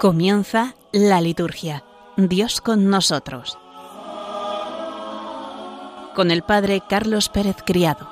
Comienza la liturgia. Dios con nosotros. Con el Padre Carlos Pérez Criado.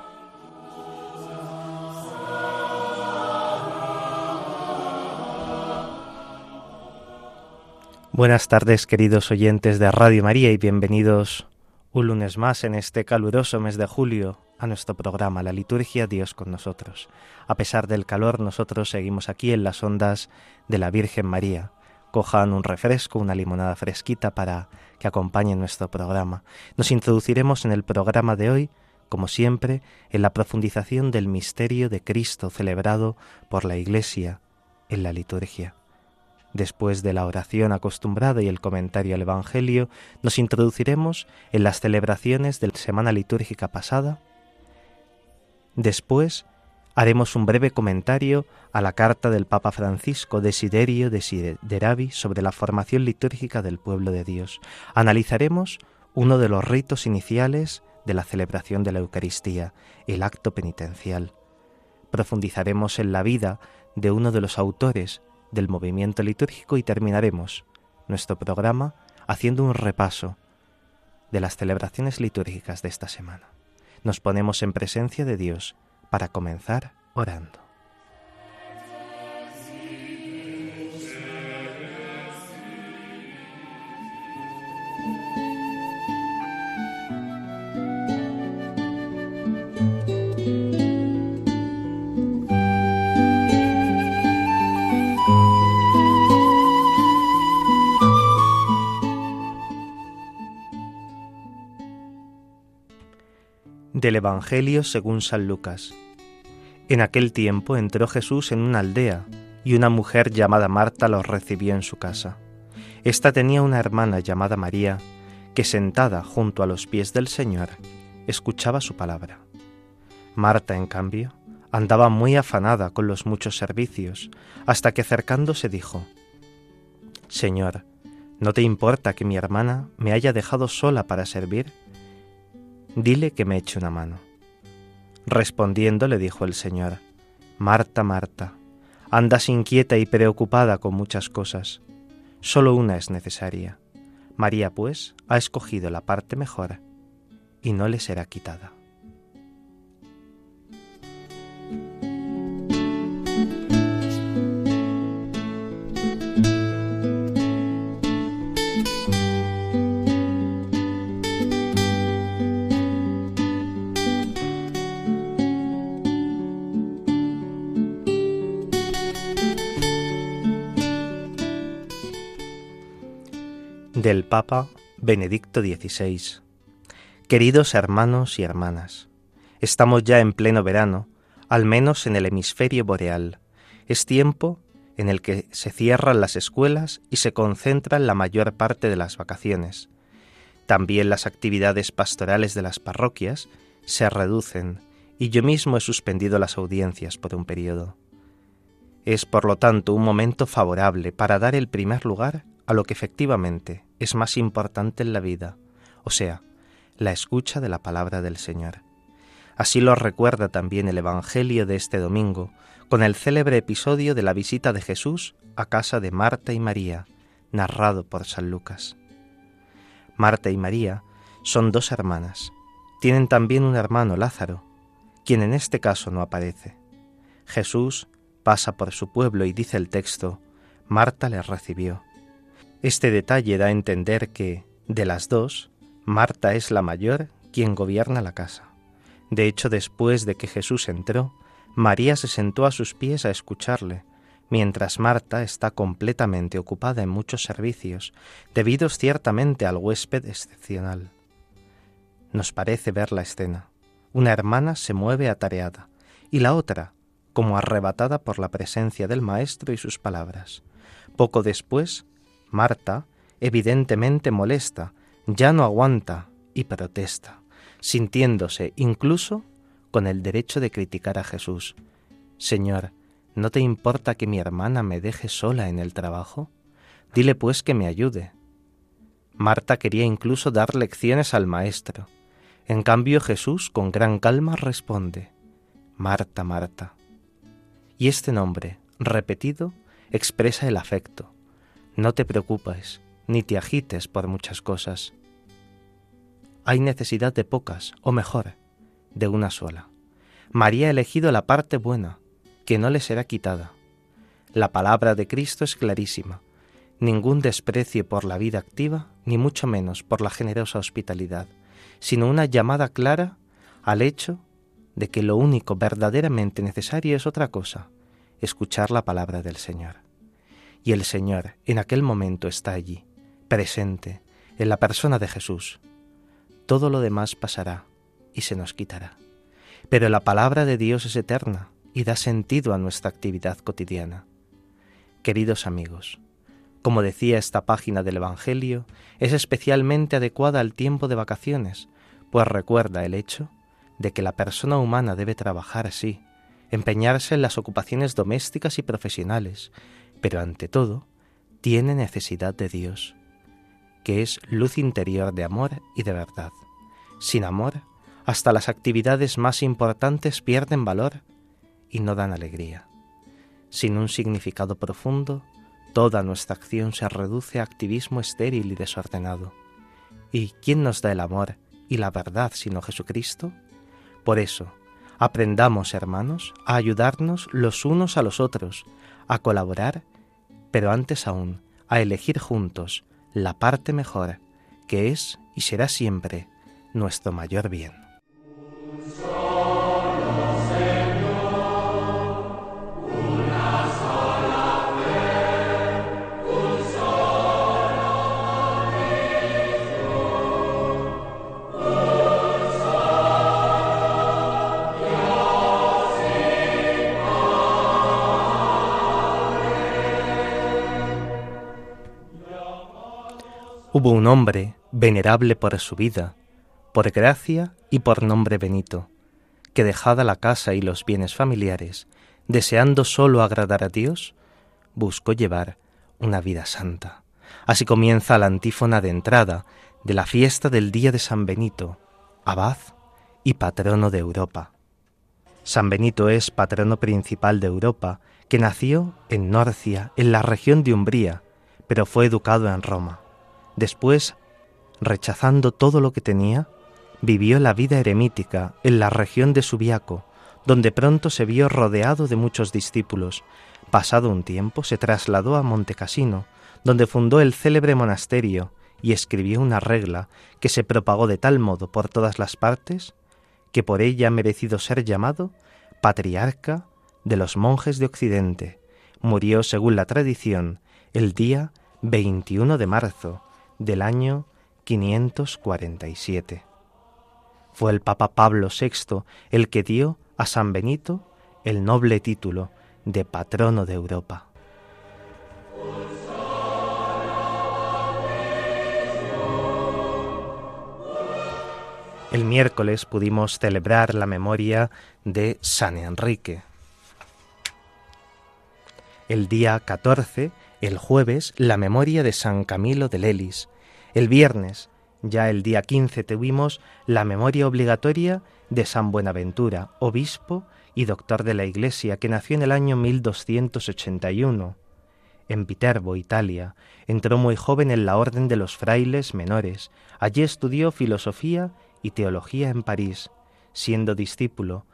Buenas tardes queridos oyentes de Radio María y bienvenidos un lunes más en este caluroso mes de julio a nuestro programa La Liturgia Dios con nosotros. A pesar del calor, nosotros seguimos aquí en las ondas de la Virgen María. Cojan un refresco, una limonada fresquita para que acompañen nuestro programa. Nos introduciremos en el programa de hoy, como siempre, en la profundización del misterio de Cristo celebrado por la Iglesia en la liturgia. Después de la oración acostumbrada y el comentario al Evangelio, nos introduciremos en las celebraciones de la semana litúrgica pasada Después haremos un breve comentario a la carta del Papa Francisco Desiderio Desideravi sobre la formación litúrgica del pueblo de Dios. Analizaremos uno de los ritos iniciales de la celebración de la Eucaristía, el acto penitencial. Profundizaremos en la vida de uno de los autores del movimiento litúrgico y terminaremos nuestro programa haciendo un repaso de las celebraciones litúrgicas de esta semana nos ponemos en presencia de Dios para comenzar orando. Del Evangelio según San Lucas. En aquel tiempo entró Jesús en una aldea, y una mujer llamada Marta los recibió en su casa. Esta tenía una hermana llamada María, que sentada junto a los pies del Señor, escuchaba su palabra. Marta, en cambio, andaba muy afanada con los muchos servicios, hasta que acercándose dijo, Señor, ¿no te importa que mi hermana me haya dejado sola para servir? Dile que me eche una mano. Respondiendo le dijo el Señor, Marta, Marta, andas inquieta y preocupada con muchas cosas, solo una es necesaria. María, pues, ha escogido la parte mejor, y no le será quitada. Del Papa Benedicto XVI. Queridos hermanos y hermanas, estamos ya en pleno verano, al menos en el hemisferio boreal. Es tiempo en el que se cierran las escuelas y se concentran la mayor parte de las vacaciones. También las actividades pastorales de las parroquias se reducen y yo mismo he suspendido las audiencias por un periodo. Es por lo tanto un momento favorable para dar el primer lugar a lo que efectivamente es más importante en la vida, o sea, la escucha de la palabra del Señor. Así lo recuerda también el Evangelio de este domingo, con el célebre episodio de la visita de Jesús a casa de Marta y María, narrado por San Lucas. Marta y María son dos hermanas. Tienen también un hermano Lázaro, quien en este caso no aparece. Jesús pasa por su pueblo y dice el texto, Marta le recibió. Este detalle da a entender que, de las dos, Marta es la mayor quien gobierna la casa. De hecho, después de que Jesús entró, María se sentó a sus pies a escucharle, mientras Marta está completamente ocupada en muchos servicios, debidos ciertamente al huésped excepcional. Nos parece ver la escena. Una hermana se mueve atareada, y la otra, como arrebatada por la presencia del Maestro y sus palabras. Poco después, Marta, evidentemente molesta, ya no aguanta y protesta, sintiéndose incluso con el derecho de criticar a Jesús. Señor, ¿no te importa que mi hermana me deje sola en el trabajo? Dile pues que me ayude. Marta quería incluso dar lecciones al maestro. En cambio Jesús con gran calma responde, Marta, Marta. Y este nombre, repetido, expresa el afecto, No te preocupes, ni te agites por muchas cosas. Hay necesidad de pocas, o mejor, de una sola. María ha elegido la parte buena, que no le será quitada. La palabra de Cristo es clarísima. Ningún desprecio por la vida activa, ni mucho menos por la generosa hospitalidad, sino una llamada clara al hecho de que lo único verdaderamente necesario es otra cosa, escuchar la palabra del Señor. Y el Señor en aquel momento está allí, presente, en la persona de Jesús. Todo lo demás pasará y se nos quitará. Pero la palabra de Dios es eterna y da sentido a nuestra actividad cotidiana. Queridos amigos, como decía esta página del Evangelio, es especialmente adecuada al tiempo de vacaciones, pues recuerda el hecho de que la persona humana debe trabajar así, empeñarse en las ocupaciones domésticas y profesionales, pero ante todo tiene necesidad de Dios, que es luz interior de amor y de verdad. Sin amor, hasta las actividades más importantes pierden valor y no dan alegría. Sin un significado profundo, toda nuestra acción se reduce a activismo estéril y desordenado. ¿Y quién nos da el amor y la verdad sino Jesucristo? Por eso, aprendamos, hermanos, a ayudarnos los unos a los otros, a colaborar, pero antes aún, a elegir juntos la parte mejor, que es y será siempre nuestro mayor bien. Un hombre, venerable por su vida, por gracia y por nombre Benito, que dejada la casa y los bienes familiares, deseando sólo agradar a Dios, buscó llevar una vida santa. Así comienza la antífona de entrada de la fiesta del día de San Benito, abad y patrono de Europa. San Benito es patrono principal de Europa, que nació en Norcia, en la región de Umbría, pero fue educado en Roma. Después, rechazando todo lo que tenía, vivió la vida eremítica en la región de Subiaco, donde pronto se vio rodeado de muchos discípulos. Pasado un tiempo se trasladó a Montecassino, donde fundó el célebre monasterio y escribió una regla que se propagó de tal modo por todas las partes que por ella ha merecido ser llamado patriarca de los monjes de Occidente. Murió, según la tradición, el día 21 de marzo, del año 547. Fue el Papa Pablo VI el que dio a San Benito el noble título de patrono de Europa. El miércoles pudimos celebrar la memoria de San Enrique. El día 14 el jueves la memoria de San Camilo de Lelis. El viernes, ya el día 15, tuvimos la memoria obligatoria de San Buenaventura, obispo y doctor de la Iglesia, que nació en el año 1281 en Viterbo, Italia. Entró muy joven en la orden de los frailes menores. Allí estudió filosofía y teología en París, siendo discípulo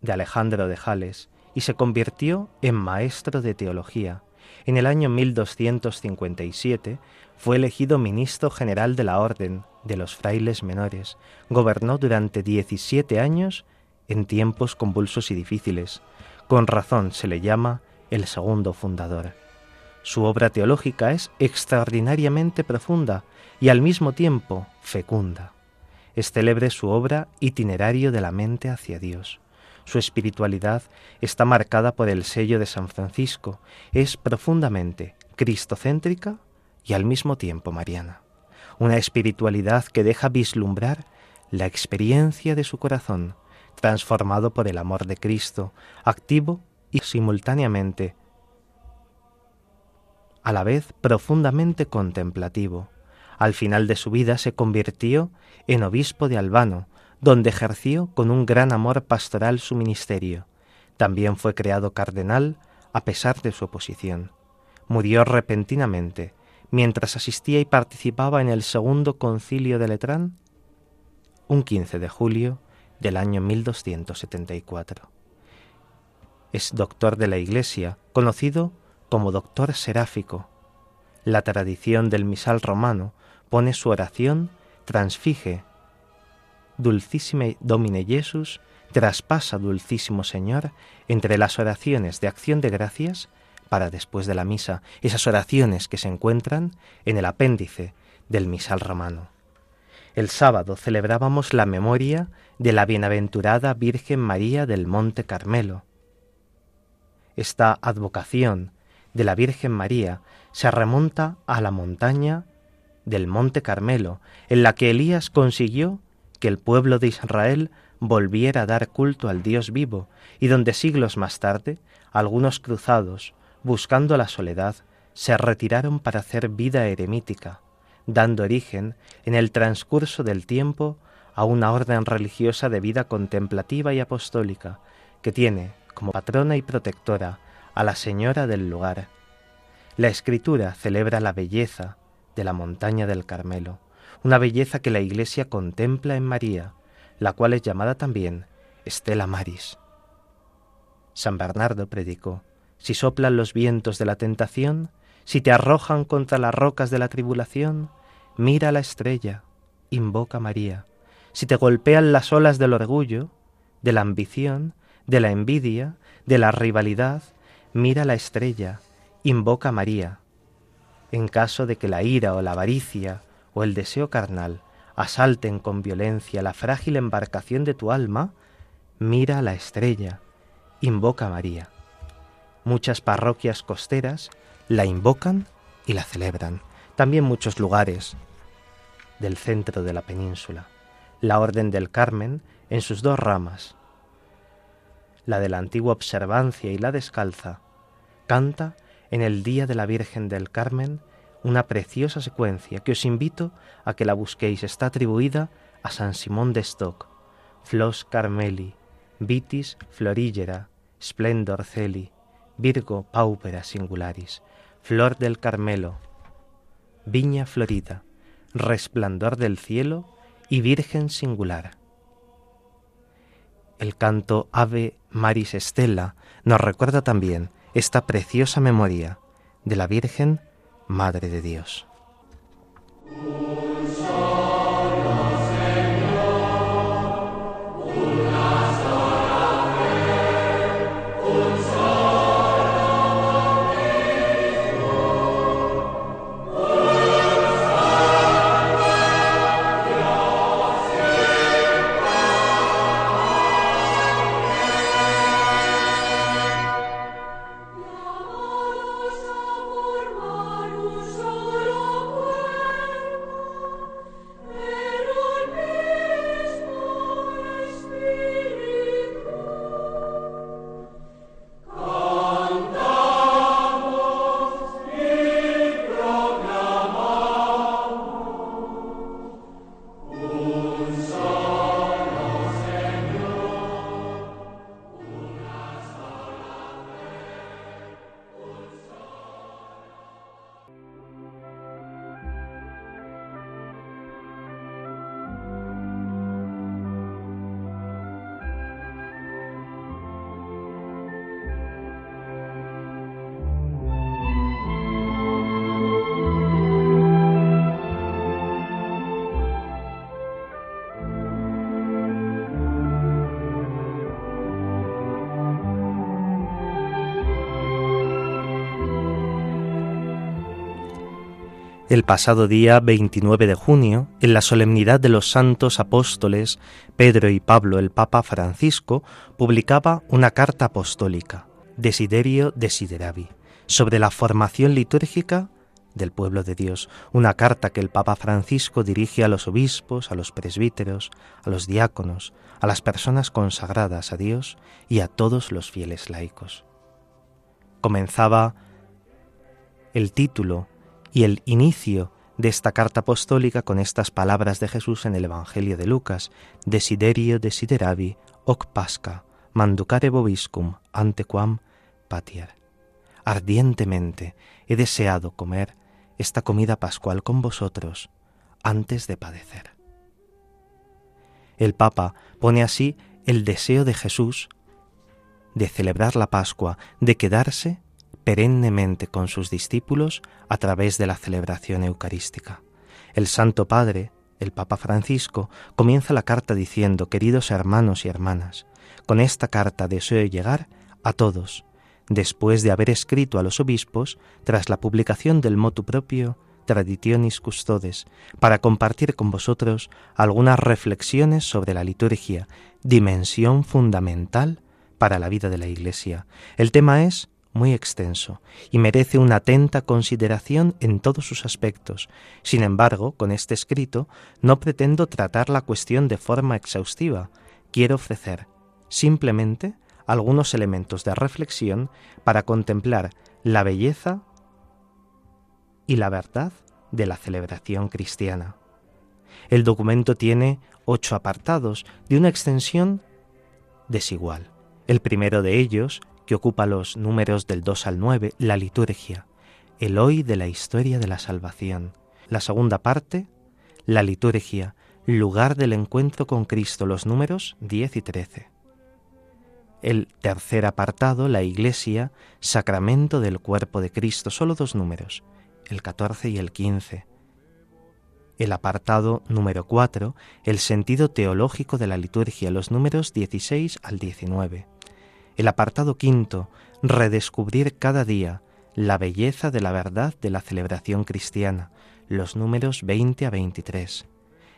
de Alejandro de Jales, y se convirtió en maestro de teología. En el año 1257 fue elegido ministro general de la Orden de los Frailes Menores. Gobernó durante 17 años en tiempos convulsos y difíciles. Con razón se le llama el segundo fundador. Su obra teológica es extraordinariamente profunda y al mismo tiempo fecunda. Es célebre su obra Itinerario de la mente hacia Dios. Su espiritualidad está marcada por el sello de San Francisco, es profundamente cristocéntrica y al mismo tiempo mariana. Una espiritualidad que deja vislumbrar la experiencia de su corazón, transformado por el amor de Cristo, activo y simultáneamente a la vez profundamente contemplativo. Al final de su vida se convirtió en obispo de Albano, donde ejerció con un gran amor pastoral su ministerio. También fue creado cardenal a pesar de su oposición. murió repentinamente mientras asistía y participaba en el segundo concilio de Letrán un 15 de julio del año 1274. Es doctor de la Iglesia, conocido como doctor seráfico. La tradición del misal romano pone su oración transfige Dulcísime Domine Jesus traspasa Dulcísimo Señor entre las oraciones de acción de gracias para después de la misa, esas oraciones que se encuentran en el apéndice del misal romano. El sábado celebrábamos la memoria de la bienaventurada Virgen María del Monte Carmelo. Esta advocación de la Virgen María se remonta a la montaña del Monte Carmelo, en la que Elías consiguió que el pueblo de Israel volviera a dar culto al Dios vivo, y donde siglos más tarde algunos cruzados, buscando la soledad, se retiraron para hacer vida eremítica, dando origen, en el transcurso del tiempo, a una orden religiosa de vida contemplativa y apostólica, que tiene como patrona y protectora a la Señora del lugar. La Escritura celebra la belleza de la montaña del Carmelo, una belleza que la Iglesia contempla en María, la cual es llamada también Estela Maris. San Bernardo predicó, si soplan los vientos de la tentación, si te arrojan contra las rocas de la tribulación, mira la estrella, invoca María. Si te golpean las olas del orgullo, de la ambición, de la envidia, de la rivalidad, mira la estrella, invoca María. En caso de que la ira o la avaricia o el deseo carnal asalten con violencia la frágil embarcación de tu alma, mira la estrella, invoca a María. Muchas parroquias costeras la invocan y la celebran. También muchos lugares del centro de la península. La Orden del Carmen en sus dos ramas, la de la antigua observancia y la descalza, canta en el Día de la Virgen del Carmen una preciosa secuencia que os invito a que la busquéis. Está atribuida a San Simón de Stock, Flos Carmeli, Vitis Florigera, Splendor Celi, Virgo Paupera Singularis, Flor del Carmelo, Viña Florida, Resplandor del Cielo y Virgen Singular. El canto Ave Maris Estela nos recuerda también esta preciosa memoria de la Virgen Madre de Dios. El pasado día 29 de junio, en la solemnidad de los santos apóstoles Pedro y Pablo, el Papa Francisco publicaba una carta apostólica, Desiderio Desideravi, sobre la formación litúrgica del pueblo de Dios, una carta que el Papa Francisco dirige a los obispos, a los presbíteros, a los diáconos, a las personas consagradas a Dios y a todos los fieles laicos. Comenzaba el título y el inicio de esta carta apostólica con estas palabras de Jesús en el Evangelio de Lucas, Desiderio desideravi hoc pasca, manducare vobiscum ante quam patiar. ardientemente he deseado comer esta comida pascual con vosotros antes de padecer. El Papa pone así el deseo de Jesús de celebrar la Pascua, de quedarse perennemente con sus discípulos a través de la celebración eucarística. El Santo Padre, el Papa Francisco, comienza la carta diciendo, queridos hermanos y hermanas, con esta carta deseo llegar a todos, después de haber escrito a los obispos, tras la publicación del motu propio Traditionis Custodes, para compartir con vosotros algunas reflexiones sobre la liturgia, dimensión fundamental para la vida de la Iglesia. El tema es muy extenso y merece una atenta consideración en todos sus aspectos. Sin embargo, con este escrito no pretendo tratar la cuestión de forma exhaustiva. Quiero ofrecer simplemente algunos elementos de reflexión para contemplar la belleza y la verdad de la celebración cristiana. El documento tiene ocho apartados de una extensión desigual. El primero de ellos, que ocupa los números del 2 al 9, la liturgia, el hoy de la historia de la salvación. La segunda parte, la liturgia, lugar del encuentro con Cristo, los números 10 y 13. El tercer apartado, la Iglesia, sacramento del cuerpo de Cristo, solo dos números, el 14 y el 15. El apartado número 4, el sentido teológico de la liturgia, los números 16 al 19. El apartado quinto, redescubrir cada día la belleza de la verdad de la celebración cristiana, los números 20 a 23.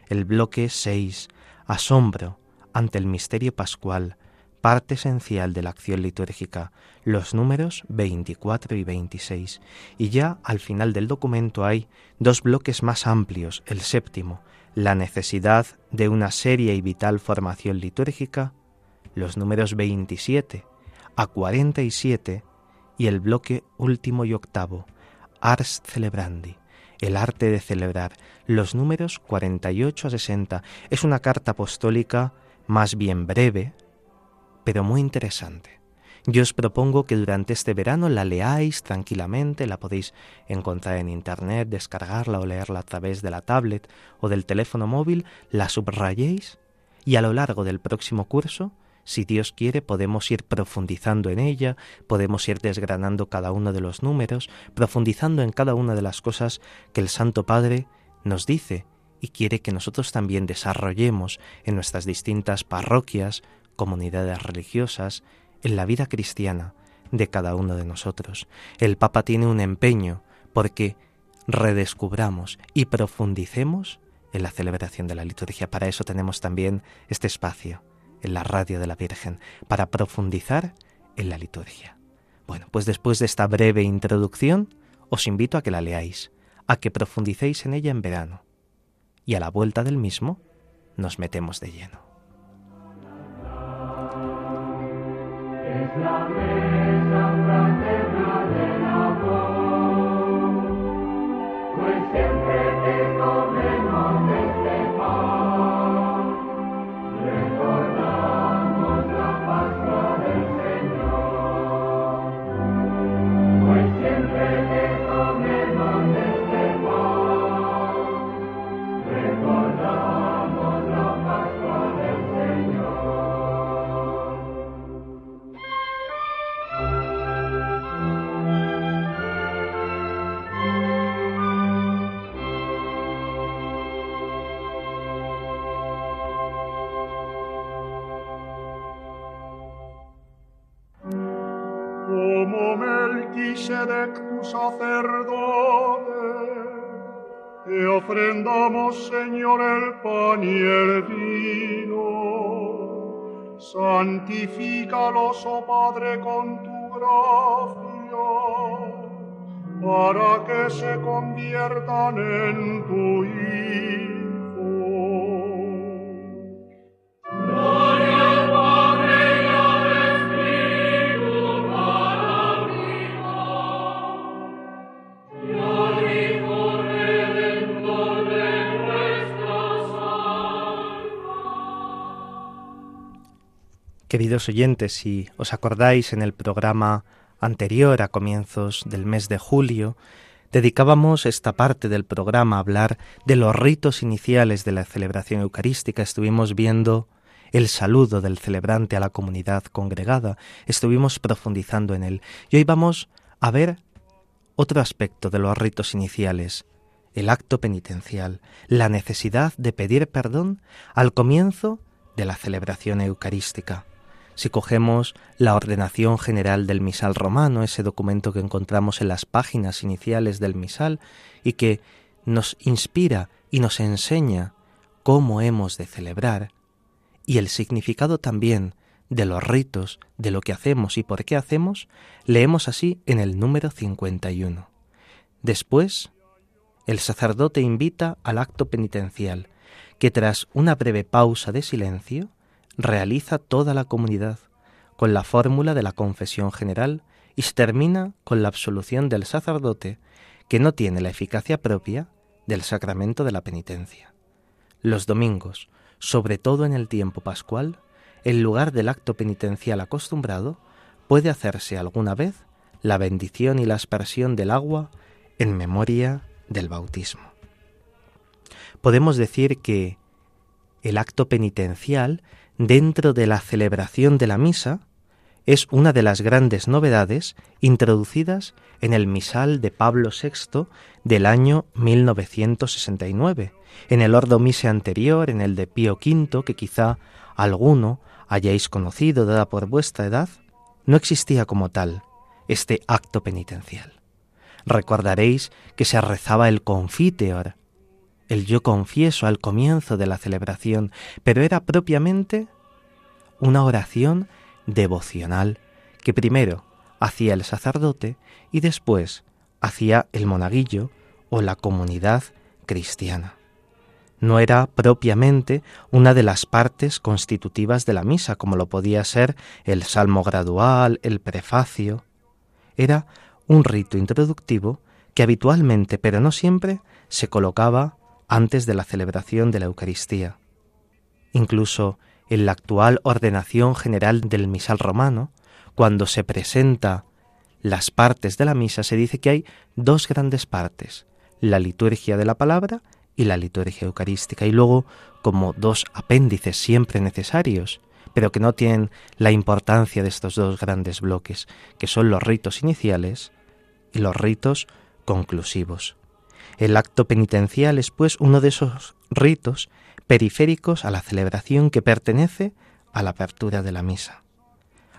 El bloque 6, asombro ante el misterio pascual, parte esencial de la acción litúrgica, los números 24 y 26. Y ya al final del documento hay dos bloques más amplios, el séptimo, la necesidad de una seria y vital formación litúrgica, los números 27 a 47 y el bloque último y octavo, Ars Celebrandi, el arte de celebrar, los números 48 a 60. Es una carta apostólica más bien breve, pero muy interesante. Yo os propongo que durante este verano la leáis tranquilamente, la podéis encontrar en internet, descargarla o leerla a través de la tablet o del teléfono móvil, la subrayéis y a lo largo del próximo curso si Dios quiere, podemos ir profundizando en ella, podemos ir desgranando cada uno de los números, profundizando en cada una de las cosas que el Santo Padre nos dice y quiere que nosotros también desarrollemos en nuestras distintas parroquias, comunidades religiosas, en la vida cristiana de cada uno de nosotros. El Papa tiene un empeño porque redescubramos y profundicemos en la celebración de la liturgia. Para eso tenemos también este espacio en la radio de la Virgen para profundizar en la liturgia. Bueno, pues después de esta breve introducción, os invito a que la leáis, a que profundicéis en ella en verano, y a la vuelta del mismo nos metemos de lleno. Sacerdote, te ofrendamos, Señor, el pan y el vino. Santifícalos, oh Padre, con tu gracia, para que se conviertan en tu Hijo Queridos oyentes, si os acordáis en el programa anterior, a comienzos del mes de julio, dedicábamos esta parte del programa a hablar de los ritos iniciales de la celebración eucarística. Estuvimos viendo el saludo del celebrante a la comunidad congregada, estuvimos profundizando en él. Y hoy vamos a ver otro aspecto de los ritos iniciales, el acto penitencial, la necesidad de pedir perdón al comienzo de la celebración eucarística. Si cogemos la ordenación general del misal romano, ese documento que encontramos en las páginas iniciales del misal y que nos inspira y nos enseña cómo hemos de celebrar, y el significado también de los ritos, de lo que hacemos y por qué hacemos, leemos así en el número 51. Después, el sacerdote invita al acto penitencial, que tras una breve pausa de silencio, realiza toda la comunidad, con la fórmula de la confesión general, y se termina con la absolución del sacerdote, que no tiene la eficacia propia del sacramento de la penitencia. Los domingos, sobre todo en el tiempo pascual, en lugar del acto penitencial acostumbrado, puede hacerse alguna vez la bendición y la aspersión del agua en memoria del bautismo. Podemos decir que el acto penitencial dentro de la celebración de la misa es una de las grandes novedades introducidas en el misal de Pablo VI del año 1969, en el ordo mise anterior, en el de Pío V, que quizá alguno hayáis conocido dada por vuestra edad, no existía como tal este acto penitencial. Recordaréis que se rezaba el confiteor, el yo confieso al comienzo de la celebración, pero era propiamente una oración devocional que primero hacía el sacerdote y después hacía el monaguillo o la comunidad cristiana. No era propiamente una de las partes constitutivas de la misa, como lo podía ser el salmo gradual, el prefacio. Era un rito introductivo que habitualmente, pero no siempre, se colocaba antes de la celebración de la Eucaristía. Incluso en la actual ordenación general del misal romano, cuando se presenta las partes de la misa, se dice que hay dos grandes partes, la liturgia de la palabra y la liturgia eucarística, y luego como dos apéndices siempre necesarios, pero que no tienen la importancia de estos dos grandes bloques, que son los ritos iniciales y los ritos conclusivos. El acto penitencial es pues uno de esos ritos periféricos a la celebración que pertenece a la apertura de la misa.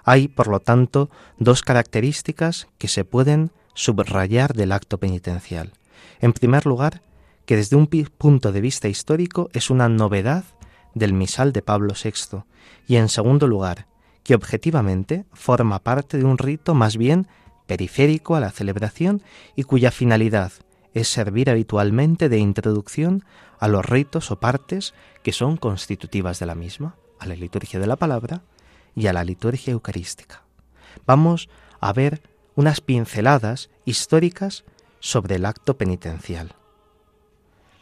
Hay, por lo tanto, dos características que se pueden subrayar del acto penitencial. En primer lugar, que desde un punto de vista histórico es una novedad del misal de Pablo VI, y en segundo lugar, que objetivamente forma parte de un rito más bien periférico a la celebración y cuya finalidad es servir habitualmente de introducción a los ritos o partes que son constitutivas de la misma, a la liturgia de la palabra y a la liturgia eucarística. Vamos a ver unas pinceladas históricas sobre el acto penitencial.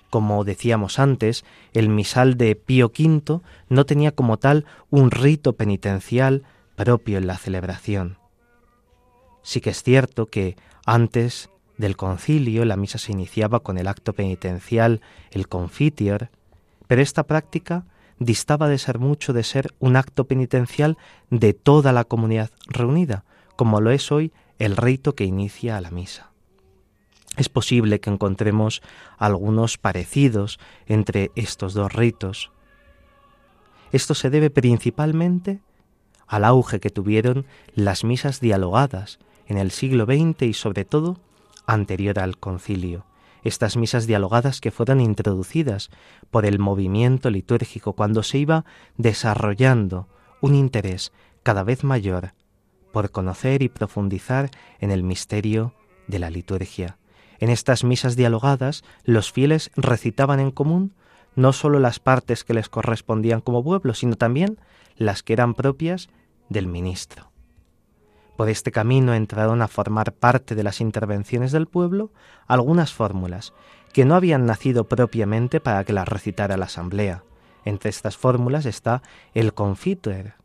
Como decíamos antes, el misal de Pío V no tenía como tal un rito penitencial propio en la celebración. Sí que es cierto que antes del concilio la misa se iniciaba con el acto penitencial, el confitior, pero esta práctica distaba de ser mucho de ser un acto penitencial de toda la comunidad reunida, como lo es hoy el rito que inicia a la misa. Es posible que encontremos algunos parecidos entre estos dos ritos. Esto se debe principalmente al auge que tuvieron las misas dialogadas en el siglo XX y sobre todo anterior al concilio, estas misas dialogadas que fueron introducidas por el movimiento litúrgico cuando se iba desarrollando un interés cada vez mayor por conocer y profundizar en el misterio de la liturgia. En estas misas dialogadas los fieles recitaban en común no sólo las partes que les correspondían como pueblo, sino también las que eran propias del ministro. Por este camino entraron a formar parte de las intervenciones del pueblo algunas fórmulas que no habían nacido propiamente para que las recitara la asamblea. Entre estas fórmulas está el confiteor.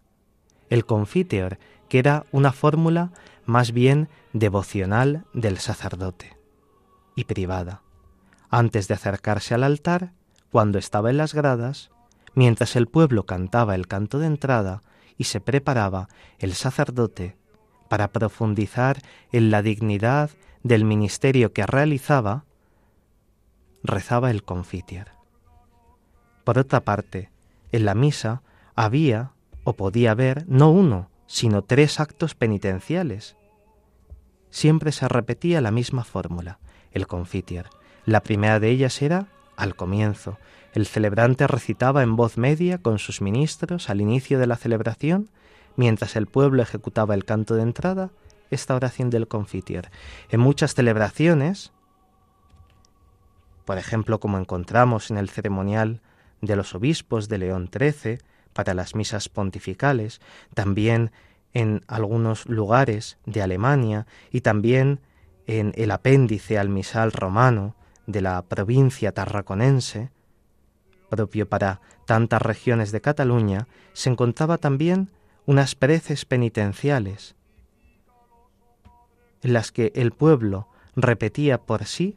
El confiteor, que era una fórmula más bien devocional del sacerdote y privada. Antes de acercarse al altar, cuando estaba en las gradas, mientras el pueblo cantaba el canto de entrada y se preparaba el sacerdote para profundizar en la dignidad del ministerio que realizaba, rezaba el confitier. Por otra parte, en la misa había o podía haber no uno, sino tres actos penitenciales. Siempre se repetía la misma fórmula, el confitier. La primera de ellas era al comienzo. El celebrante recitaba en voz media con sus ministros al inicio de la celebración, mientras el pueblo ejecutaba el canto de entrada, esta oración del confitier. En muchas celebraciones, por ejemplo, como encontramos en el ceremonial de los obispos de León XIII, para las misas pontificales, también en algunos lugares de Alemania y también en el apéndice al misal romano de la provincia tarraconense, propio para tantas regiones de Cataluña, se encontraba también unas preces penitenciales, en las que el pueblo repetía por sí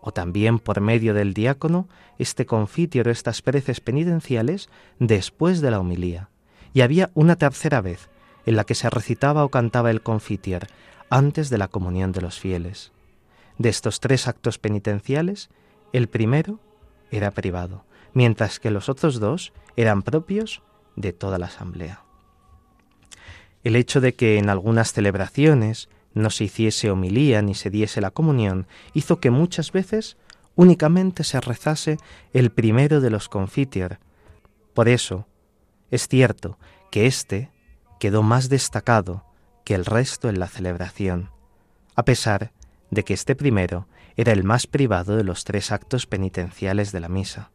o también por medio del diácono, este confitior o estas preces penitenciales después de la homilía. Y había una tercera vez en la que se recitaba o cantaba el confitior antes de la comunión de los fieles. De estos tres actos penitenciales, el primero era privado, mientras que los otros dos eran propios de toda la asamblea. El hecho de que en algunas celebraciones no se hiciese homilía ni se diese la comunión, hizo que muchas veces únicamente se rezase el primero de los confitior. Por eso, es cierto que éste quedó más destacado que el resto en la celebración, a pesar de que este primero era el más privado de los tres actos penitenciales de la misa.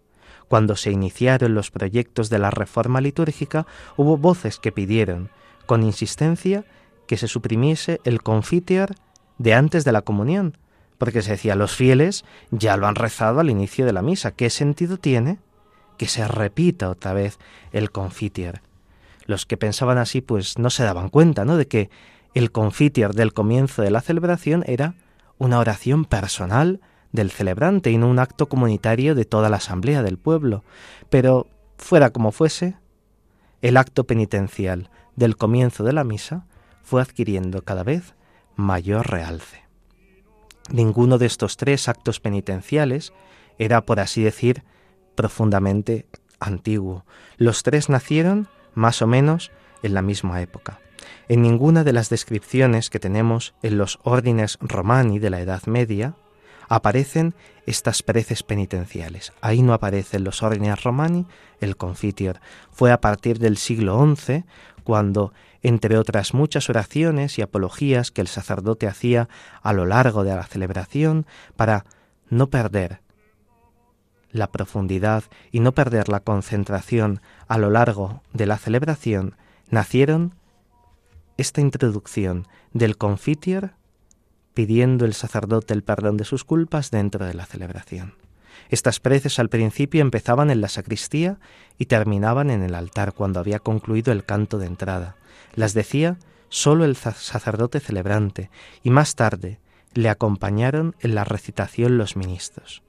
Cuando se iniciaron los proyectos de la reforma litúrgica, hubo voces que pidieron, con insistencia, que se suprimiese el confiteor de antes de la comunión, porque se decía, los fieles ya lo han rezado al inicio de la misa. ¿Qué sentido tiene que se repita otra vez el confiteor? Los que pensaban así, pues no se daban cuenta, ¿no? De que el confiteor del comienzo de la celebración era una oración personal del celebrante y no un acto comunitario de toda la asamblea del pueblo. Pero, fuera como fuese, el acto penitencial del comienzo de la misa fue adquiriendo cada vez mayor realce. Ninguno de estos tres actos penitenciales era, por así decir, profundamente antiguo. Los tres nacieron más o menos en la misma época. En ninguna de las descripciones que tenemos en los órdenes romani de la Edad Media aparecen estas preces penitenciales. Ahí no aparecen los órdenes romani el confitior. Fue a partir del siglo XI cuando entre otras muchas oraciones y apologías que el sacerdote hacía a lo largo de la celebración para no perder la profundidad y no perder la concentración a lo largo de la celebración, nacieron esta introducción del confitior pidiendo el sacerdote el perdón de sus culpas dentro de la celebración. Estas preces al principio empezaban en la sacristía y terminaban en el altar cuando había concluido el canto de entrada. Las decía solo el sacerdote celebrante y más tarde le acompañaron en la recitación los ministros.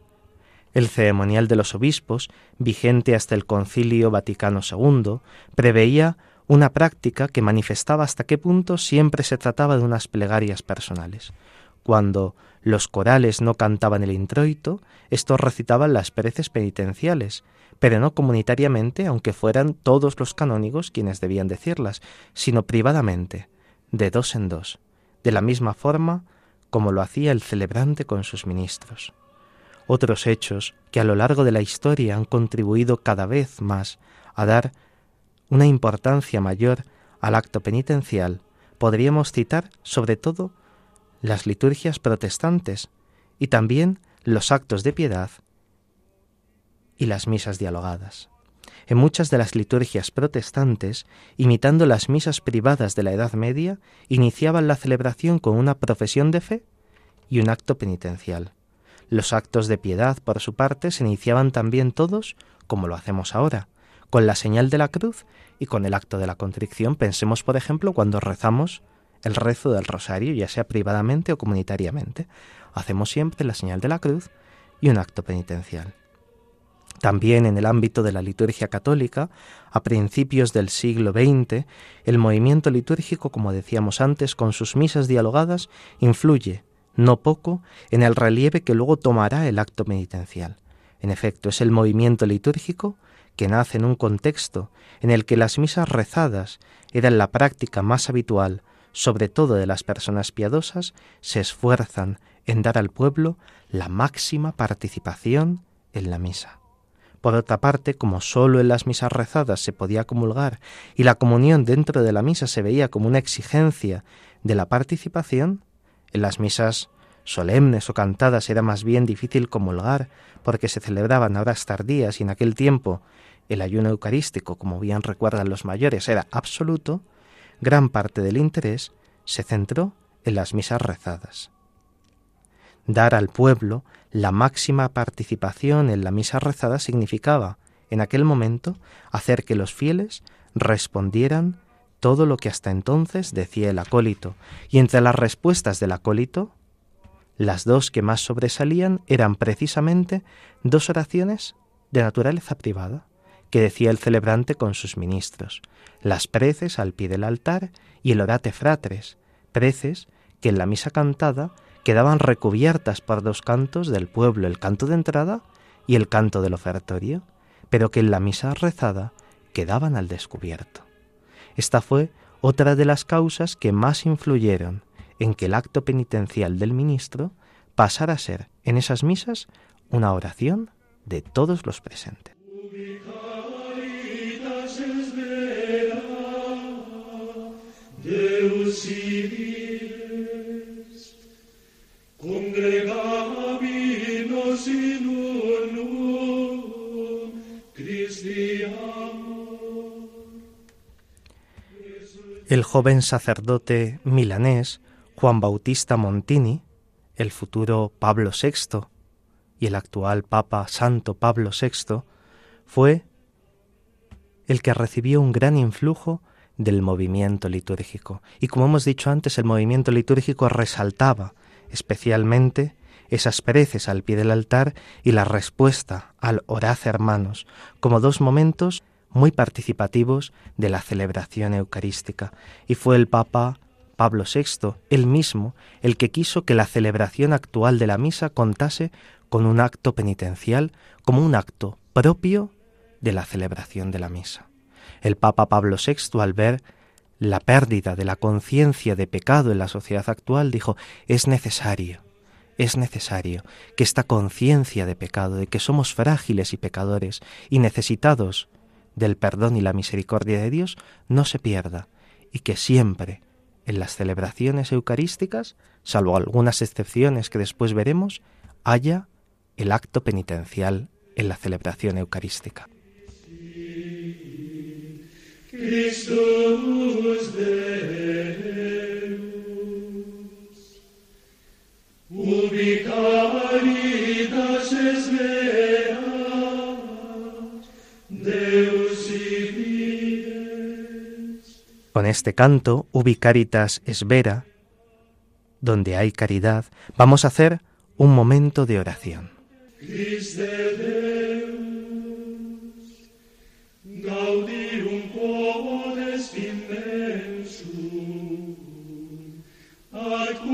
El ceremonial de los obispos, vigente hasta el Concilio Vaticano II, preveía una práctica que manifestaba hasta qué punto siempre se trataba de unas plegarias personales. Cuando los corales no cantaban el introito, estos recitaban las preces penitenciales, pero no comunitariamente, aunque fueran todos los canónigos quienes debían decirlas, sino privadamente, de dos en dos, de la misma forma como lo hacía el celebrante con sus ministros. Otros hechos que a lo largo de la historia han contribuido cada vez más a dar una importancia mayor al acto penitencial, podríamos citar sobre todo las liturgias protestantes y también los actos de piedad y las misas dialogadas. En muchas de las liturgias protestantes, imitando las misas privadas de la Edad Media, iniciaban la celebración con una profesión de fe y un acto penitencial. Los actos de piedad, por su parte, se iniciaban también todos, como lo hacemos ahora, con la señal de la cruz y con el acto de la contrición. Pensemos, por ejemplo, cuando rezamos el rezo del rosario, ya sea privadamente o comunitariamente. Hacemos siempre la señal de la cruz y un acto penitencial. También en el ámbito de la liturgia católica, a principios del siglo XX, el movimiento litúrgico, como decíamos antes, con sus misas dialogadas, influye, no poco, en el relieve que luego tomará el acto penitencial. En efecto, es el movimiento litúrgico que nace en un contexto en el que las misas rezadas eran la práctica más habitual, sobre todo de las personas piadosas, se esfuerzan en dar al pueblo la máxima participación en la misa. Por otra parte, como sólo en las misas rezadas se podía comulgar y la comunión dentro de la misa se veía como una exigencia de la participación, en las misas solemnes o cantadas era más bien difícil comulgar porque se celebraban horas tardías y en aquel tiempo el ayuno eucarístico, como bien recuerdan los mayores, era absoluto, gran parte del interés se centró en las misas rezadas. Dar al pueblo la máxima participación en la misa rezada significaba, en aquel momento, hacer que los fieles respondieran todo lo que hasta entonces decía el acólito, y entre las respuestas del acólito, las dos que más sobresalían eran precisamente dos oraciones de naturaleza privada, que decía el celebrante con sus ministros, las preces al pie del altar y el orate fratres, preces que en la misa cantada quedaban recubiertas por dos cantos del pueblo, el canto de entrada y el canto del ofertorio, pero que en la misa rezada quedaban al descubierto. Esta fue otra de las causas que más influyeron en que el acto penitencial del ministro pasara a ser en esas misas una oración de todos los presentes. El joven sacerdote milanés Juan Bautista Montini, el futuro Pablo VI y el actual Papa Santo Pablo VI, fue el que recibió un gran influjo del movimiento litúrgico. Y como hemos dicho antes, el movimiento litúrgico resaltaba especialmente esas preces al pie del altar y la respuesta al Horaz hermanos, como dos momentos muy participativos de la celebración eucarística. Y fue el Papa Pablo VI, él mismo, el que quiso que la celebración actual de la misa contase con un acto penitencial como un acto propio de la celebración de la misa. El Papa Pablo VI, al ver la pérdida de la conciencia de pecado en la sociedad actual, dijo, es necesario, es necesario que esta conciencia de pecado, de que somos frágiles y pecadores y necesitados del perdón y la misericordia de Dios, no se pierda y que siempre en las celebraciones eucarísticas, salvo algunas excepciones que después veremos, haya el acto penitencial en la celebración eucarística. Con este canto, Ubicaritas es vera, donde hay caridad, vamos a hacer un momento de oración.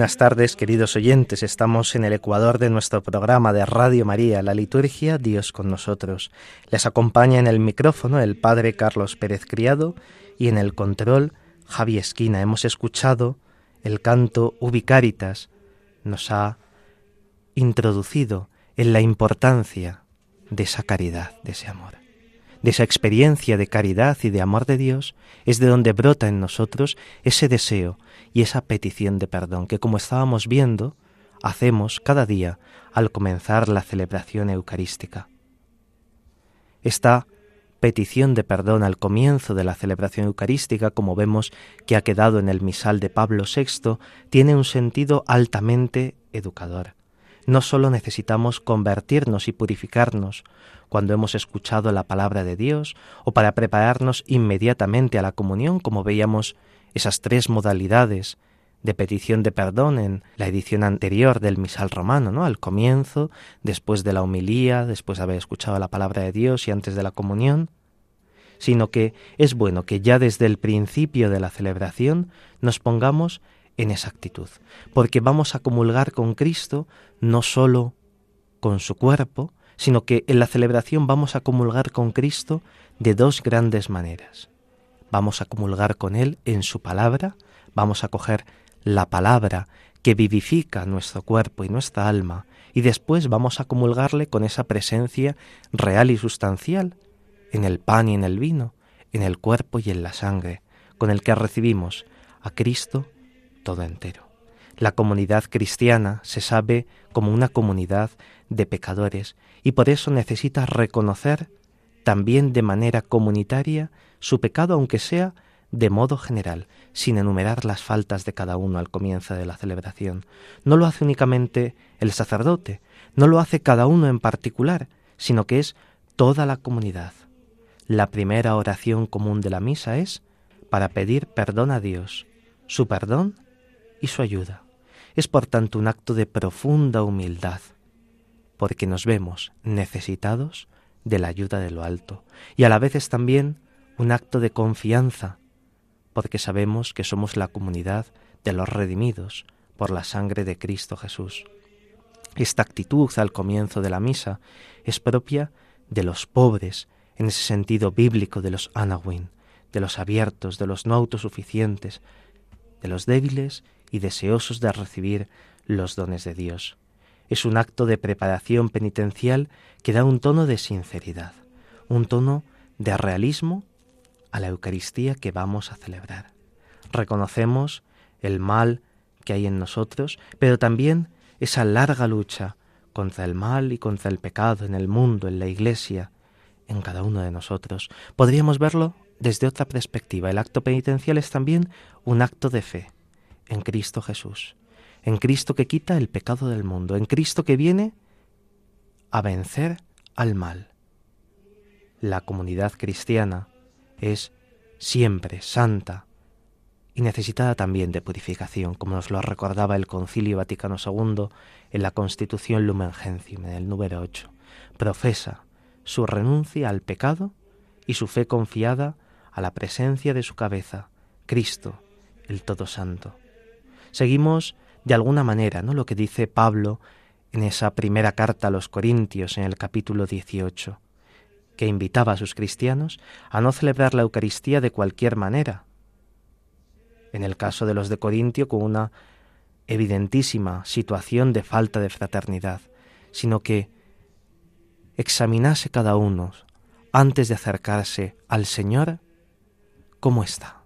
Buenas tardes, queridos oyentes. Estamos en el ecuador de nuestro programa de Radio María, la liturgia Dios con nosotros. Les acompaña en el micrófono el Padre Carlos Pérez Criado y en el control Javi Esquina. Hemos escuchado el canto Ubicaritas. Nos ha introducido en la importancia de esa caridad, de ese amor de esa experiencia de caridad y de amor de Dios, es de donde brota en nosotros ese deseo y esa petición de perdón que, como estábamos viendo, hacemos cada día al comenzar la celebración eucarística. Esta petición de perdón al comienzo de la celebración eucarística, como vemos que ha quedado en el misal de Pablo VI, tiene un sentido altamente educador. No sólo necesitamos convertirnos y purificarnos cuando hemos escuchado la palabra de Dios o para prepararnos inmediatamente a la comunión, como veíamos esas tres modalidades de petición de perdón en la edición anterior del misal romano, ¿no? Al comienzo, después de la homilía, después de haber escuchado la palabra de Dios y antes de la comunión, sino que es bueno que ya desde el principio de la celebración nos pongamos en esa actitud, porque vamos a comulgar con Cristo no sólo con su cuerpo, sino que en la celebración vamos a comulgar con Cristo de dos grandes maneras. Vamos a comulgar con Él en su palabra, vamos a coger la palabra que vivifica nuestro cuerpo y nuestra alma, y después vamos a comulgarle con esa presencia real y sustancial, en el pan y en el vino, en el cuerpo y en la sangre, con el que recibimos a Cristo todo entero. La comunidad cristiana se sabe como una comunidad de pecadores y por eso necesita reconocer también de manera comunitaria su pecado, aunque sea de modo general, sin enumerar las faltas de cada uno al comienzo de la celebración. No lo hace únicamente el sacerdote, no lo hace cada uno en particular, sino que es toda la comunidad. La primera oración común de la misa es para pedir perdón a Dios, su perdón y su ayuda. Es por tanto un acto de profunda humildad, porque nos vemos necesitados de la ayuda de lo alto, y a la vez es también un acto de confianza, porque sabemos que somos la comunidad de los redimidos por la sangre de Cristo Jesús. Esta actitud al comienzo de la misa es propia de los pobres, en ese sentido bíblico de los anawin, de los abiertos, de los no autosuficientes, de los débiles y deseosos de recibir los dones de Dios es un acto de preparación penitencial que da un tono de sinceridad, un tono de realismo a la Eucaristía que vamos a celebrar. Reconocemos el mal que hay en nosotros, pero también esa larga lucha contra el mal y contra el pecado en el mundo, en la Iglesia, en cada uno de nosotros. Podríamos verlo desde otra perspectiva. El acto penitencial es también un acto de fe en Cristo Jesús en Cristo que quita el pecado del mundo, en Cristo que viene a vencer al mal. La comunidad cristiana es siempre santa y necesitada también de purificación, como nos lo recordaba el Concilio Vaticano II en la Constitución Lumen Gentium, en el número 8. Profesa su renuncia al pecado y su fe confiada a la presencia de su cabeza, Cristo, el Todo Santo. Seguimos de alguna manera, ¿no? Lo que dice Pablo en esa primera carta a los Corintios en el capítulo 18, que invitaba a sus cristianos a no celebrar la Eucaristía de cualquier manera. En el caso de los de Corintio, con una evidentísima situación de falta de fraternidad, sino que examinase cada uno antes de acercarse al Señor cómo está,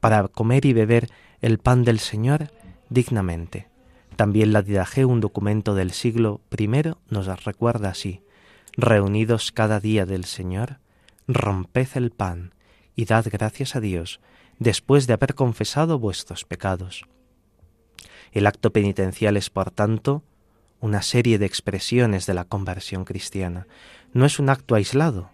para comer y beber el pan del Señor dignamente. También la Didaje, un documento del siglo I, nos recuerda así: Reunidos cada día del Señor, romped el pan y dad gracias a Dios después de haber confesado vuestros pecados. El acto penitencial es, por tanto, una serie de expresiones de la conversión cristiana. No es un acto aislado.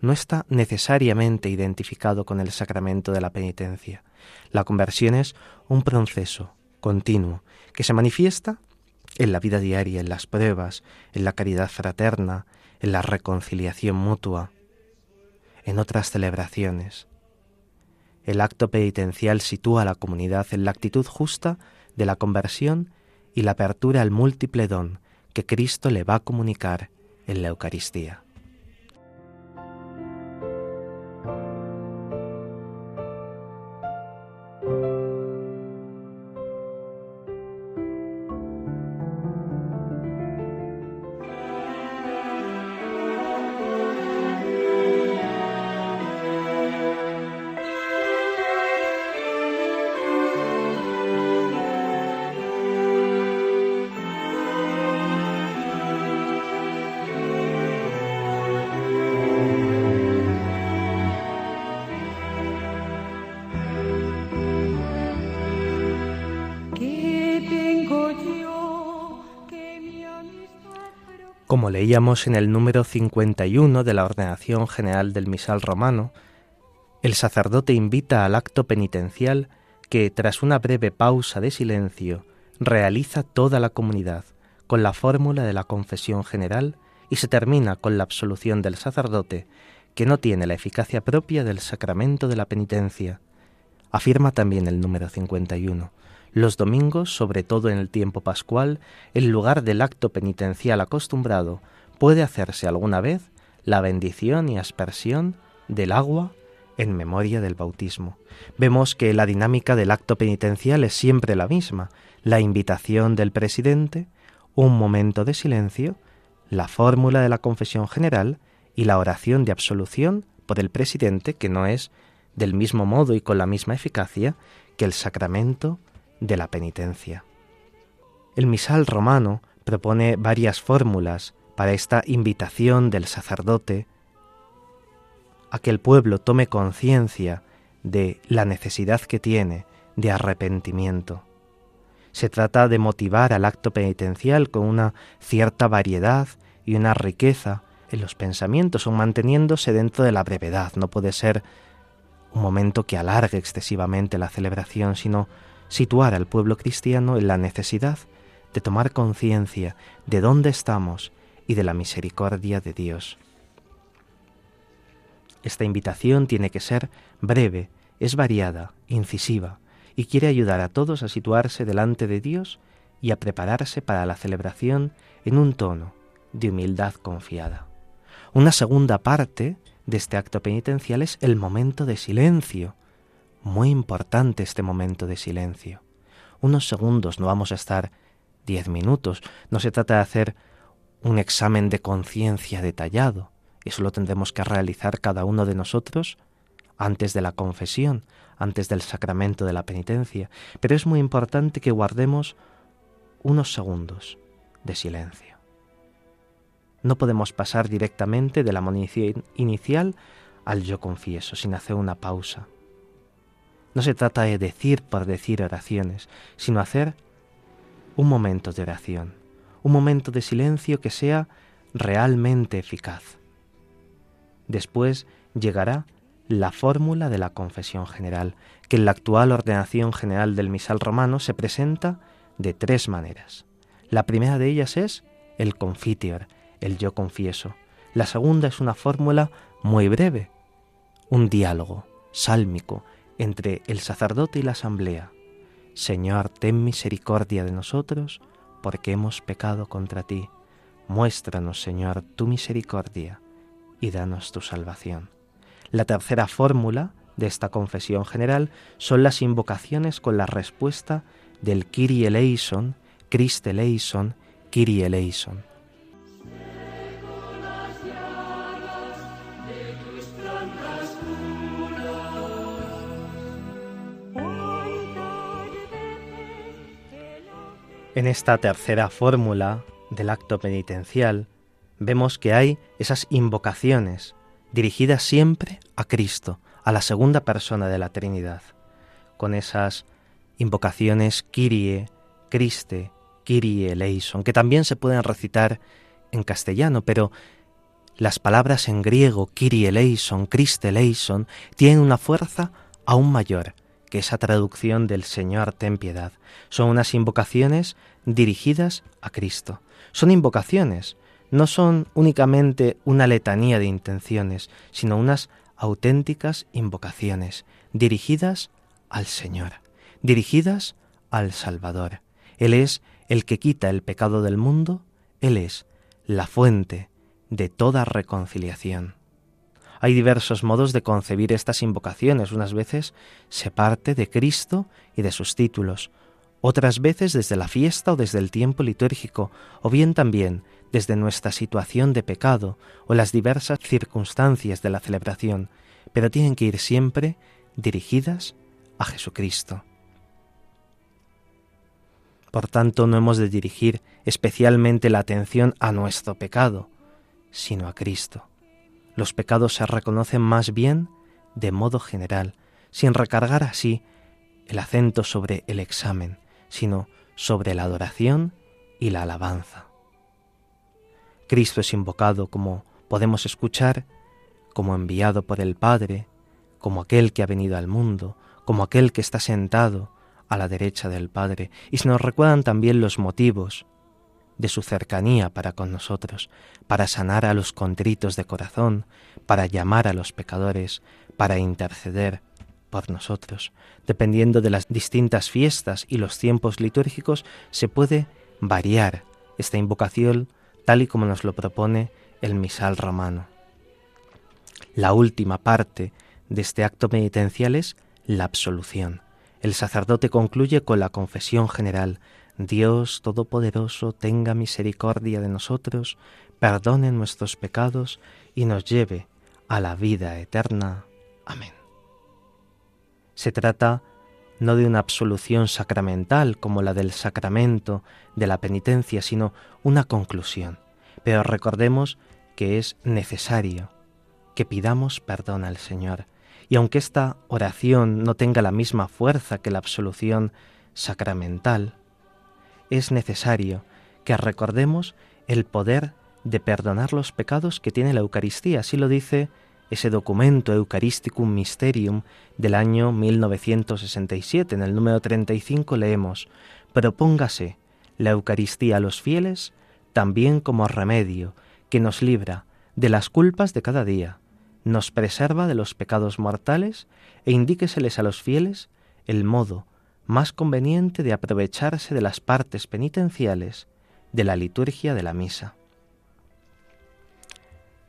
no está necesariamente identificado con el sacramento de la penitencia. La conversión es un proceso continuo que se manifiesta en la vida diaria, en las pruebas, en la caridad fraterna, en la reconciliación mutua, en otras celebraciones. El acto penitencial sitúa a la comunidad en la actitud justa de la conversión y la apertura al múltiple don que Cristo le va a comunicar en la Eucaristía. Leíamos en el número 51 de la Ordenación General del Misal Romano, el sacerdote invita al acto penitencial que, tras una breve pausa de silencio, realiza toda la comunidad con la fórmula de la confesión general y se termina con la absolución del sacerdote, que no tiene la eficacia propia del sacramento de la penitencia. Afirma también el número 51. Los domingos, sobre todo en el tiempo pascual, en lugar del acto penitencial acostumbrado, puede hacerse alguna vez la bendición y aspersión del agua en memoria del bautismo. Vemos que la dinámica del acto penitencial es siempre la misma, la invitación del presidente, un momento de silencio, la fórmula de la confesión general y la oración de absolución por el presidente, que no es del mismo modo y con la misma eficacia que el sacramento de la penitencia. El misal romano propone varias fórmulas para esta invitación del sacerdote a que el pueblo tome conciencia de la necesidad que tiene de arrepentimiento. Se trata de motivar al acto penitencial con una cierta variedad y una riqueza en los pensamientos o manteniéndose dentro de la brevedad. No puede ser un momento que alargue excesivamente la celebración, sino situar al pueblo cristiano en la necesidad de tomar conciencia de dónde estamos y de la misericordia de Dios. Esta invitación tiene que ser breve, es variada, incisiva, y quiere ayudar a todos a situarse delante de Dios y a prepararse para la celebración en un tono de humildad confiada. Una segunda parte de este acto penitencial es el momento de silencio, muy importante este momento de silencio. Unos segundos, no vamos a estar diez minutos. No se trata de hacer un examen de conciencia detallado. Eso lo tendremos que realizar cada uno de nosotros antes de la confesión, antes del sacramento de la penitencia. Pero es muy importante que guardemos unos segundos de silencio. No podemos pasar directamente de la munición inicial al yo confieso, sin hacer una pausa. No se trata de decir por decir oraciones, sino hacer un momento de oración, un momento de silencio que sea realmente eficaz. Después llegará la fórmula de la confesión general, que en la actual ordenación general del misal romano se presenta de tres maneras. La primera de ellas es el confiteor, el yo confieso. La segunda es una fórmula muy breve, un diálogo sálmico entre el sacerdote y la asamblea. Señor, ten misericordia de nosotros, porque hemos pecado contra ti. Muéstranos, Señor, tu misericordia y danos tu salvación. La tercera fórmula de esta confesión general son las invocaciones con la respuesta del Kyrie eleison, Christ eleison, Kyrie eleison. En esta tercera fórmula del acto penitencial vemos que hay esas invocaciones dirigidas siempre a Cristo, a la segunda persona de la Trinidad, con esas invocaciones Kyrie, Christe, Kyrie eleison, que también se pueden recitar en castellano, pero Las palabras en griego Kyrie eleison, Christe eleison, tienen una fuerza aún mayor que esa traducción del Señor ten piedad. Son unas invocaciones dirigidas a Cristo. Son invocaciones, no son únicamente una letanía de intenciones, sino unas auténticas invocaciones dirigidas al Señor, dirigidas al Salvador. Él es el que quita el pecado del mundo, Él es la fuente de toda reconciliación. Hay diversos modos de concebir estas invocaciones. Unas veces se parte de Cristo y de sus títulos, otras veces desde la fiesta o desde el tiempo litúrgico, o bien también desde nuestra situación de pecado o las diversas circunstancias de la celebración, pero tienen que ir siempre dirigidas a Jesucristo. Por tanto, no hemos de dirigir especialmente la atención a nuestro pecado, sino a Cristo. Los pecados se reconocen más bien de modo general, sin recargar así el acento sobre el examen, sino sobre la adoración y la alabanza. Cristo es invocado, como podemos escuchar, como enviado por el Padre, como aquel que ha venido al mundo, como aquel que está sentado a la derecha del Padre, y se nos recuerdan también los motivos de su cercanía para con nosotros, para sanar a los contritos de corazón, para llamar a los pecadores, para interceder por nosotros. Dependiendo de las distintas fiestas y los tiempos litúrgicos, se puede variar esta invocación tal y como nos lo propone el misal romano. La última parte de este acto penitencial es la absolución. El sacerdote concluye con la confesión general, Dios Todopoderoso tenga misericordia de nosotros, perdone nuestros pecados y nos lleve a la vida eterna. Amén. Se trata no de una absolución sacramental como la del sacramento de la penitencia, sino una conclusión. Pero recordemos que es necesario que pidamos perdón al Señor. Y aunque esta oración no tenga la misma fuerza que la absolución sacramental, es necesario que recordemos el poder de perdonar los pecados que tiene la Eucaristía. Así lo dice ese documento Eucharisticum Mysterium del año 1967. En el número 35 leemos, propóngase la Eucaristía a los fieles también como remedio que nos libra de las culpas de cada día, nos preserva de los pecados mortales e indíqueseles a los fieles el modo más conveniente de aprovecharse de las partes penitenciales de la liturgia de la misa.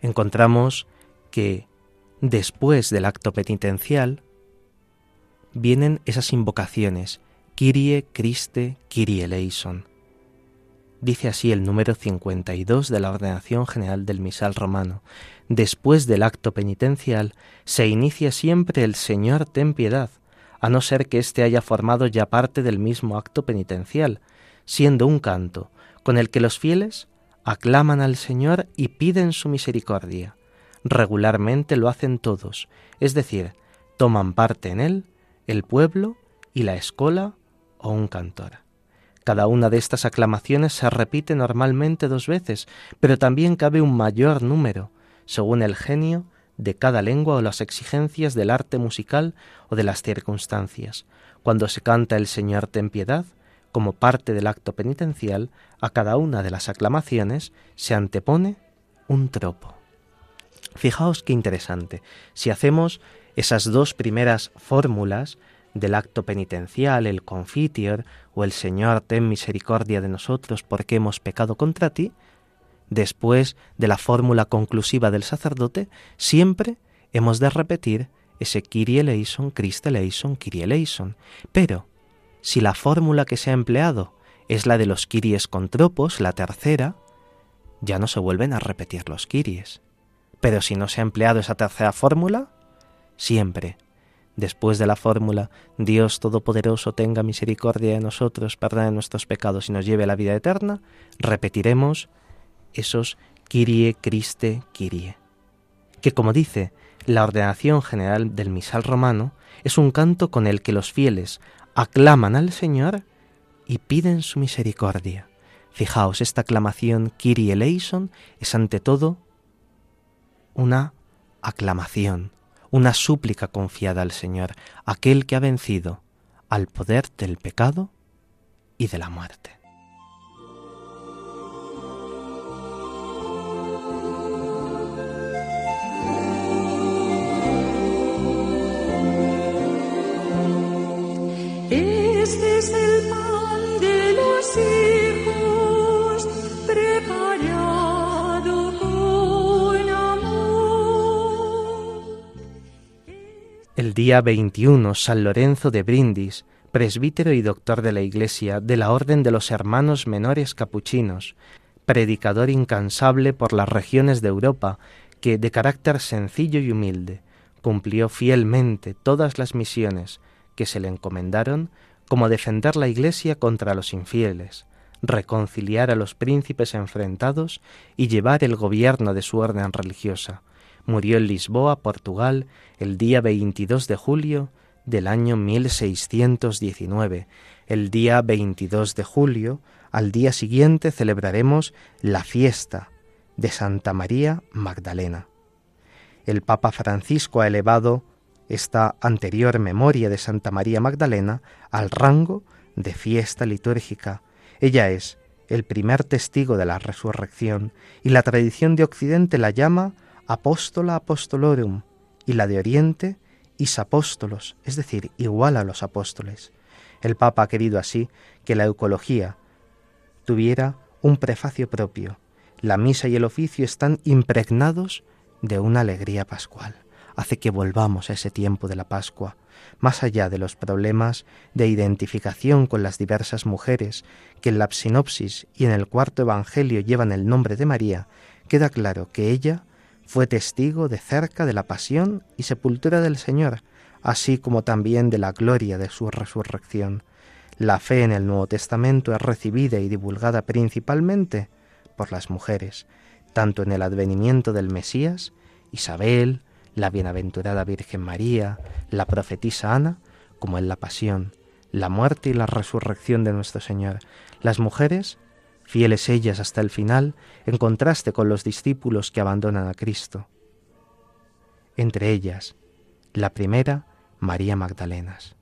Encontramos que después del acto penitencial vienen esas invocaciones Kyrie Christe Kyrie eleison. Dice así el número 52 de la ordenación general del misal romano. Después del acto penitencial se inicia siempre el Señor ten piedad, a no ser que éste haya formado ya parte del mismo acto penitencial, siendo un canto con el que los fieles aclaman al Señor y piden su misericordia. Regularmente lo hacen todos, es decir, toman parte en él el pueblo y la escola o un cantor. Cada una de estas aclamaciones se repite normalmente dos veces, pero también cabe un mayor número, según el genio de cada lengua o las exigencias del arte musical o de las circunstancias. Cuando se canta el Señor ten piedad, como parte del acto penitencial, a cada una de las aclamaciones se antepone un tropo. Fijaos qué interesante. Si hacemos esas dos primeras fórmulas del acto penitencial, el confitior o el Señor ten misericordia de nosotros porque hemos pecado contra ti, después de la fórmula conclusiva del sacerdote, siempre hemos de repetir ese Kyrie eleison, Christe eleison, Kyrie eleison. Pero, si la fórmula que se ha empleado es la de los Kyries con tropos, la tercera, ya no se vuelven a repetir los Kyries. Pero si no se ha empleado esa tercera fórmula, siempre, después de la fórmula Dios Todopoderoso tenga misericordia de nosotros, perdone nuestros pecados y nos lleve a la vida eterna, repetiremos esos Kyrie, Christe, Kyrie. Que como dice la ordenación general del misal romano, es un canto con el que los fieles aclaman al Señor y piden su misericordia. Fijaos, esta aclamación Kyrie eleison es ante todo una aclamación, una súplica confiada al Señor, aquel que ha vencido al poder del pecado y de la muerte. El día 21, San Lorenzo de Brindis, presbítero y doctor de la Iglesia de la Orden de los Hermanos Menores Capuchinos, predicador incansable por las regiones de Europa, que, de carácter sencillo y humilde, cumplió fielmente todas las misiones que se le encomendaron, como defender la Iglesia contra los infieles, reconciliar a los príncipes enfrentados y llevar el gobierno de su orden religiosa. Murió en Lisboa, Portugal, el día 22 de julio del año 1619. El día 22 de julio, al día siguiente, celebraremos la fiesta de Santa María Magdalena. El Papa Francisco ha elevado esta anterior memoria de Santa María Magdalena al rango de fiesta litúrgica. Ella es el primer testigo de la resurrección y la tradición de Occidente la llama apóstola apostolorum y la de Oriente is apóstolos, es decir, igual a los apóstoles. El Papa ha querido así que la eucología tuviera un prefacio propio. La misa y el oficio están impregnados de una alegría pascual hace que volvamos a ese tiempo de la Pascua, más allá de los problemas de identificación con las diversas mujeres que en la sinopsis y en el cuarto Evangelio llevan el nombre de María, queda claro que ella fue testigo de cerca de la pasión y sepultura del Señor, así como también de la gloria de su resurrección. La fe en el Nuevo Testamento es recibida y divulgada principalmente por las mujeres, tanto en el advenimiento del Mesías, Isabel, la bienaventurada Virgen María, la profetisa Ana, como en la pasión, la muerte y la resurrección de nuestro Señor. Las mujeres, fieles ellas hasta el final, en contraste con los discípulos que abandonan a Cristo. Entre ellas, la primera, María Magdalenas.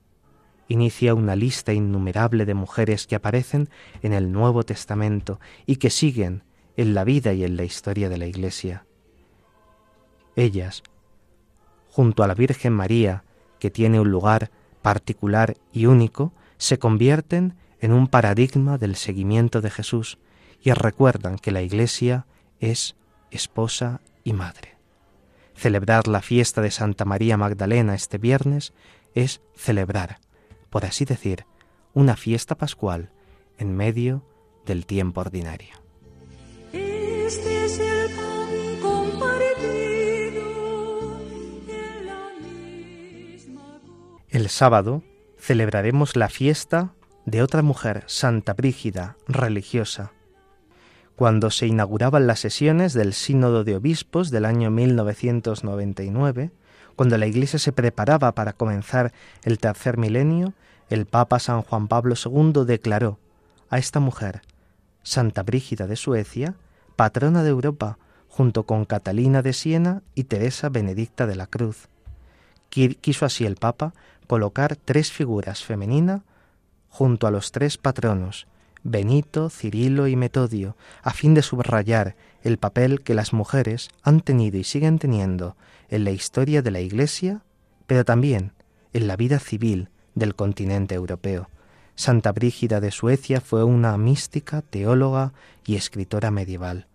Inicia una lista innumerable de mujeres que aparecen en el Nuevo Testamento y que siguen en la vida y en la historia de la Iglesia. Ellas junto a la Virgen María, que tiene un lugar particular y único, se convierten en un paradigma del seguimiento de Jesús y recuerdan que la Iglesia es esposa y madre. Celebrar la fiesta de Santa María Magdalena este viernes es celebrar, por así decir, una fiesta pascual en medio del tiempo ordinario. El sábado celebraremos la fiesta de otra mujer, Santa Brígida, religiosa. Cuando se inauguraban las sesiones del Sínodo de Obispos del año 1999, cuando la Iglesia se preparaba para comenzar el tercer milenio, el Papa San Juan Pablo II declaró a esta mujer, Santa Brígida de Suecia, patrona de Europa, junto con Catalina de Siena y Teresa Benedicta de la Cruz. Qui- Quiso así el Papa colocar tres figuras femeninas junto a los tres patronos, Benito, Cirilo y Metodio, a fin de subrayar el papel que las mujeres han tenido y siguen teniendo en la historia de la Iglesia, pero también en la vida civil del continente europeo. Santa Brígida de Suecia fue una mística, teóloga y escritora medieval,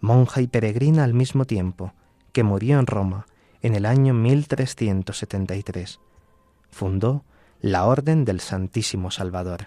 monja y peregrina al mismo tiempo, que murió en Roma en el año 1373. Fundó la Orden del Santísimo Salvador.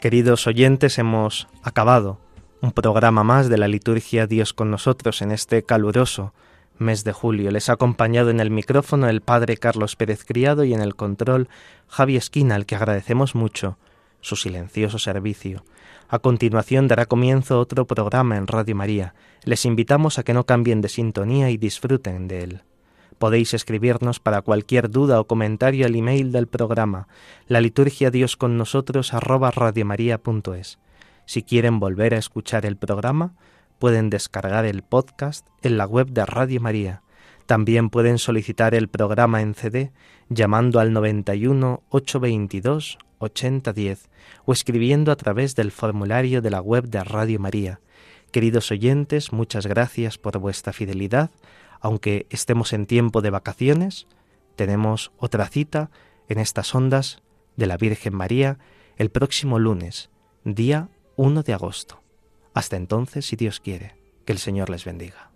Queridos oyentes, hemos acabado un programa más de la liturgia Dios con nosotros en este caluroso mes de julio. Les ha acompañado en el micrófono el Padre Carlos Pérez Criado y en el control Javi Esquina, al que agradecemos mucho su silencioso servicio. A continuación dará comienzo otro programa en Radio María. Les invitamos a que no cambien de sintonía y disfruten de él. Podéis escribirnos para cualquier duda o comentario al email del programa, la liturgia Dios con nosotros. Si quieren volver a escuchar el programa, pueden descargar el podcast en la web de Radio María. También pueden solicitar el programa en CD llamando al 91 822 8010 o escribiendo a través del formulario de la web de Radio María. Queridos oyentes, muchas gracias por vuestra fidelidad. Aunque estemos en tiempo de vacaciones, tenemos otra cita en estas ondas de la Virgen María el próximo lunes, día 1 de agosto. Hasta entonces, si Dios quiere, que el Señor les bendiga.